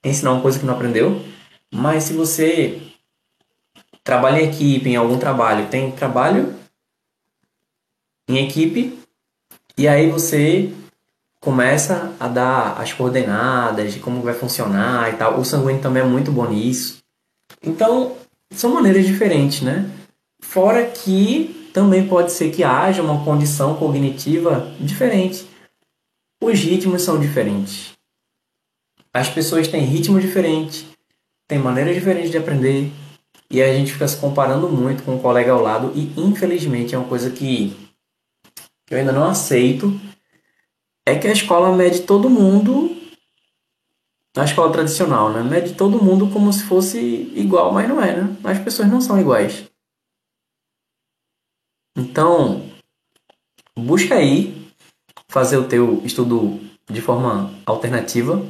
ensinar uma coisa que não aprendeu, mas se você trabalha em equipe, em algum trabalho, tem trabalho em equipe e aí você começa a dar as coordenadas de como vai funcionar e tal. O sanguíneo também é muito bom nisso. Então, são maneiras diferentes, né? Fora que também pode ser que haja uma condição cognitiva diferente. Os ritmos são diferentes. As pessoas têm ritmos diferentes, têm maneiras diferentes de aprender, e a gente fica se comparando muito com o colega ao lado, e infelizmente é uma coisa que eu ainda não aceito, é que a escola mede todo mundo, a escola tradicional, né? Mede todo mundo como se fosse igual, mas não é, né? As pessoas não são iguais. Então, busca aí fazer o teu estudo de forma alternativa.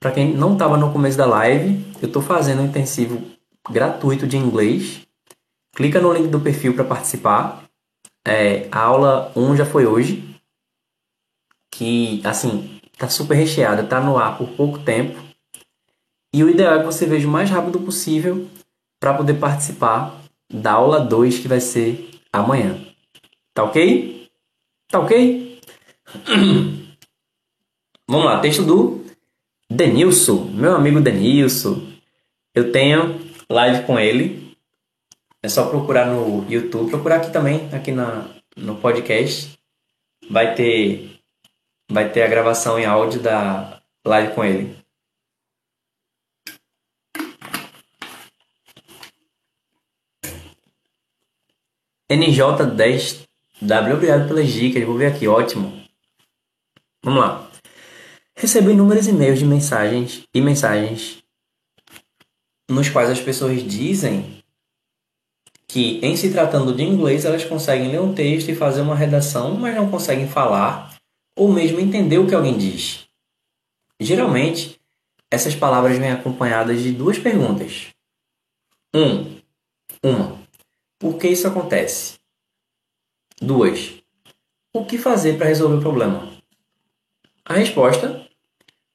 Para quem não estava no começo da live, eu estou fazendo um intensivo gratuito de inglês. Clica no link do perfil para participar. É, a aula 1 já foi hoje. Que, assim, tá super recheada, tá no ar por pouco tempo. E o ideal é que você veja o mais rápido possível para poder participar da aula 2 que vai ser amanhã. Tá ok? Tá ok? Vamos lá, texto do Denilson, meu amigo Denilson. Eu tenho live com ele. É só procurar no YouTube, procurar aqui também, aqui na, no podcast. Vai ter vai ter a gravação em áudio da live com ele. NJ10W, obrigado pelas dicas, vou ver aqui, ótimo. Vamos lá. Recebi inúmeros e-mails de mensagens e mensagens nos quais as pessoas dizem que, em se tratando de inglês, elas conseguem ler um texto e fazer uma redação, mas não conseguem falar ou mesmo entender o que alguém diz. Geralmente, essas palavras vêm acompanhadas de duas perguntas. Um, uma. Por que isso acontece? 2. O que fazer para resolver o problema? A resposta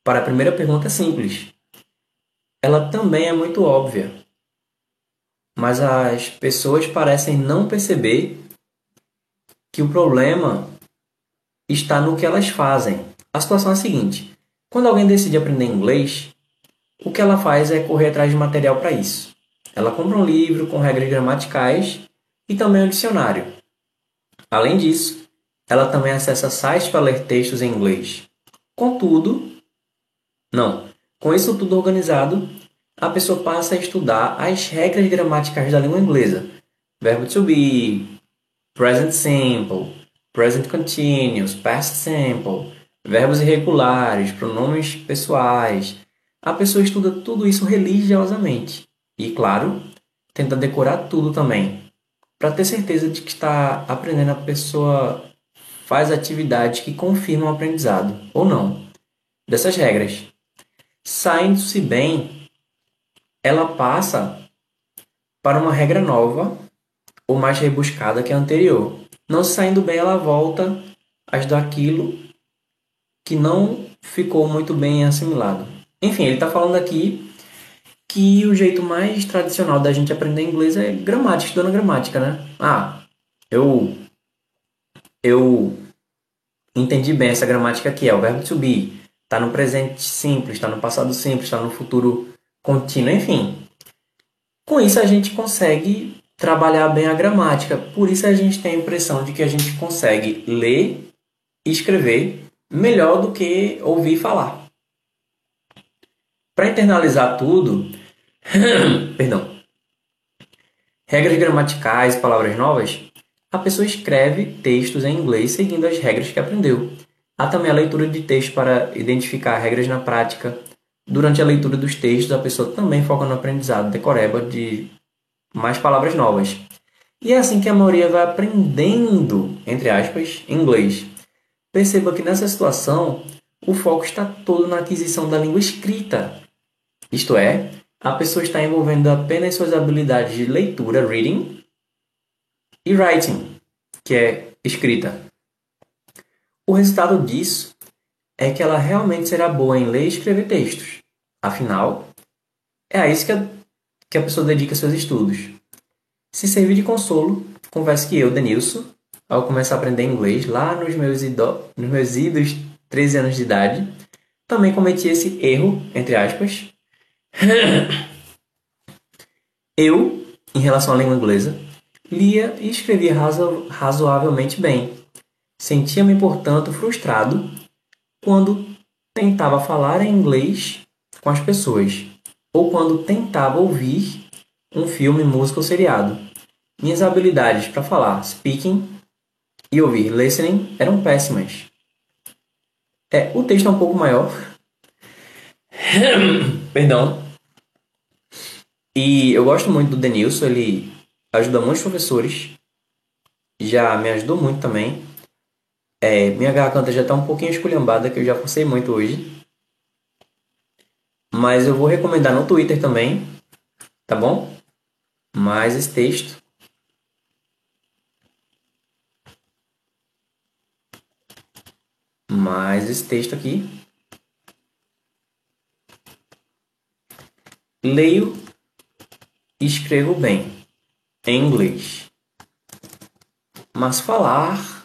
para a primeira pergunta é simples. Ela também é muito óbvia. Mas as pessoas parecem não perceber que o problema está no que elas fazem. A situação é a seguinte: quando alguém decide aprender inglês, o que ela faz é correr atrás de material para isso. Ela compra um livro com regras gramaticais e também um dicionário. Além disso, ela também acessa sites para ler textos em inglês. Contudo, não, com isso tudo organizado, a pessoa passa a estudar as regras gramaticais da língua inglesa. Verbo to be, present simple, present continuous, past simple, verbos irregulares, pronomes pessoais. A pessoa estuda tudo isso religiosamente. E, claro, tenta decorar tudo também. Para ter certeza de que está aprendendo, a pessoa faz atividades que confirmam o aprendizado, ou não, dessas regras. Saindo-se bem, ela passa para uma regra nova ou mais rebuscada que a anterior. Não saindo bem, ela volta às daquilo que não ficou muito bem assimilado. Enfim, ele está falando aqui que o jeito mais tradicional da gente aprender inglês é gramática, estudando gramática, né? Ah, eu eu entendi bem essa gramática aqui, é o verbo to be, está no presente simples, está no passado simples, está no futuro contínuo, enfim. Com isso a gente consegue trabalhar bem a gramática, por isso a gente tem a impressão de que a gente consegue ler e escrever melhor do que ouvir falar. Para internalizar tudo, perdão, regras gramaticais, palavras novas, a pessoa escreve textos em inglês seguindo as regras que aprendeu. Há também a leitura de textos para identificar regras na prática. Durante a leitura dos textos, a pessoa também foca no aprendizado decoreba de mais palavras novas. E é assim que a maioria vai aprendendo, entre aspas, inglês. Perceba que nessa situação, o foco está todo na aquisição da língua escrita. Isto é, a pessoa está envolvendo apenas suas habilidades de leitura, reading, e writing, que é escrita. O resultado disso é que ela realmente será boa em ler e escrever textos. Afinal, é a isso que a, que a pessoa dedica seus estudos. Se servir de consolo, confesso que eu, Denilson, ao começar a aprender inglês lá nos meus, ido, nos meus idos 13 anos de idade, também cometi esse erro, entre aspas. eu, em relação à língua inglesa, lia e escrevia razo razoavelmente bem. Sentia-me, portanto, frustrado quando tentava falar em inglês com as pessoas ou quando tentava ouvir um filme, música ou seriado. Minhas habilidades para falar speaking e ouvir listening eram péssimas. É, o texto é um pouco maior. Perdão. E eu gosto muito do Denilson, ele ajuda muitos professores, já me ajudou muito também. É, minha garganta já está um pouquinho esculhambada, que eu já forcei muito hoje. Mas eu vou recomendar no Twitter também, tá bom? Mais esse texto. Mais esse texto aqui. Leio e escrevo bem em inglês. Mas falar.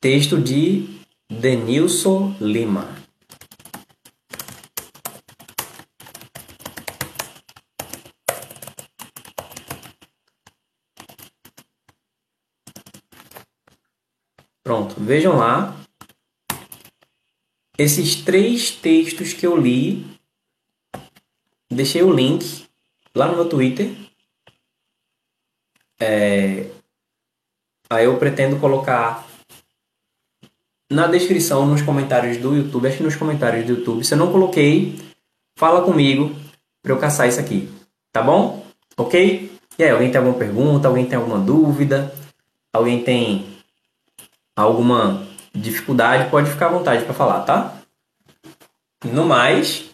Texto de Denilson Lima. Pronto, vejam lá. Esses três textos que eu li, deixei o link lá no meu Twitter. É, aí eu pretendo colocar na descrição, nos comentários do YouTube, acho que nos comentários do YouTube. Se eu não coloquei, fala comigo para eu caçar isso aqui. Tá bom? Ok? E aí, alguém tem alguma pergunta? Alguém tem alguma dúvida? Alguém tem alguma dificuldade? Pode ficar à vontade para falar, tá? No mais,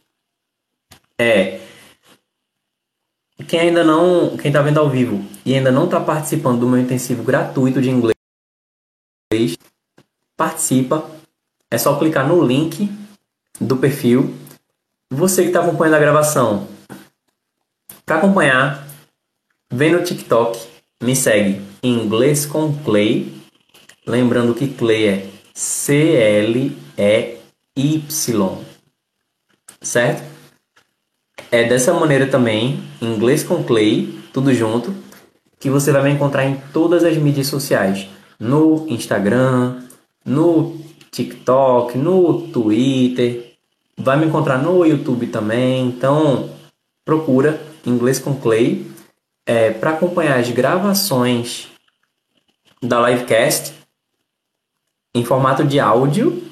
é quem ainda não, quem está vendo ao vivo e ainda não está participando do meu intensivo gratuito de inglês, participa. É só clicar no link do perfil. Você que está acompanhando a gravação, para acompanhar, vem no TikTok, me segue em inglês com Clay. Lembrando que Clay é C-L-E-Y. Certo? É dessa maneira também, inglês com Clay, tudo junto, que você vai me encontrar em todas as mídias sociais, no Instagram, no TikTok, no Twitter, vai me encontrar no YouTube também. Então, procura inglês com Clay é, para acompanhar as gravações da livecast em formato de áudio.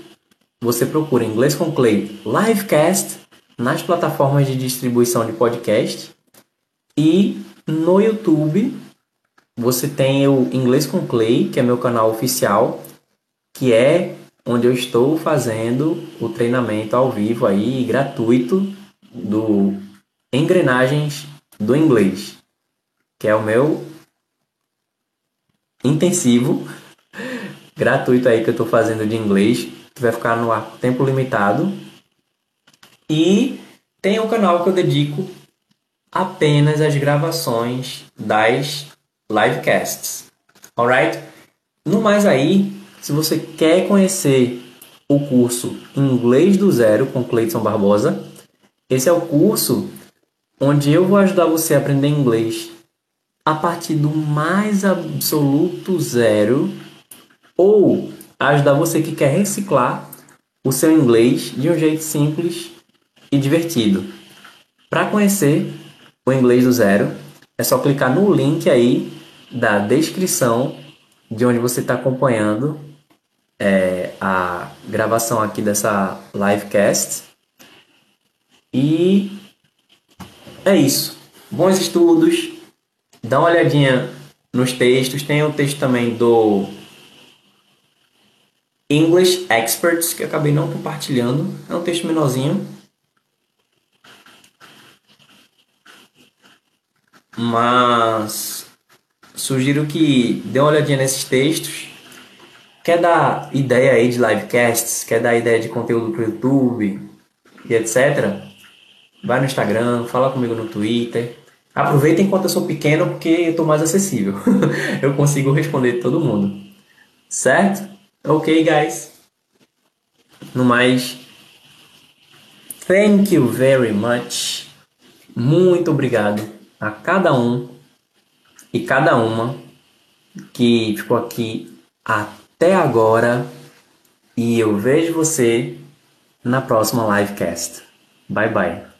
Você procura inglês com Clay livecast nas plataformas de distribuição de podcast e no YouTube você tem o Inglês com Clay, que é meu canal oficial, que é onde eu estou fazendo o treinamento ao vivo aí gratuito do engrenagens do inglês, que é o meu intensivo gratuito aí que eu estou fazendo de inglês, que vai ficar no ar tempo limitado. E tem um canal que eu dedico apenas às gravações das livecasts. Alright? No mais aí, se você quer conhecer o curso Inglês do Zero com Cleiton Barbosa, esse é o curso onde eu vou ajudar você a aprender inglês a partir do mais absoluto zero ou ajudar você que quer reciclar o seu inglês de um jeito simples e divertido. Para conhecer o inglês do zero, é só clicar no link aí da descrição de onde você está acompanhando é, a gravação aqui dessa livecast. E é isso. Bons estudos. Dá uma olhadinha nos textos. Tem um texto também do English Experts, que eu acabei não compartilhando. É um texto menorzinho. Mas sugiro que dê uma olhadinha nesses textos. Quer dar ideia aí de livecasts? Quer dar ideia de conteúdo para o YouTube e etc? Vai no Instagram, fala comigo no Twitter. Aproveita enquanto eu sou pequeno porque eu estou mais acessível. eu consigo responder todo mundo. Certo? Ok, guys. No mais, thank you very much. Muito obrigado a cada um e cada uma que ficou aqui até agora. E eu vejo você na próxima livecast. Bye bye.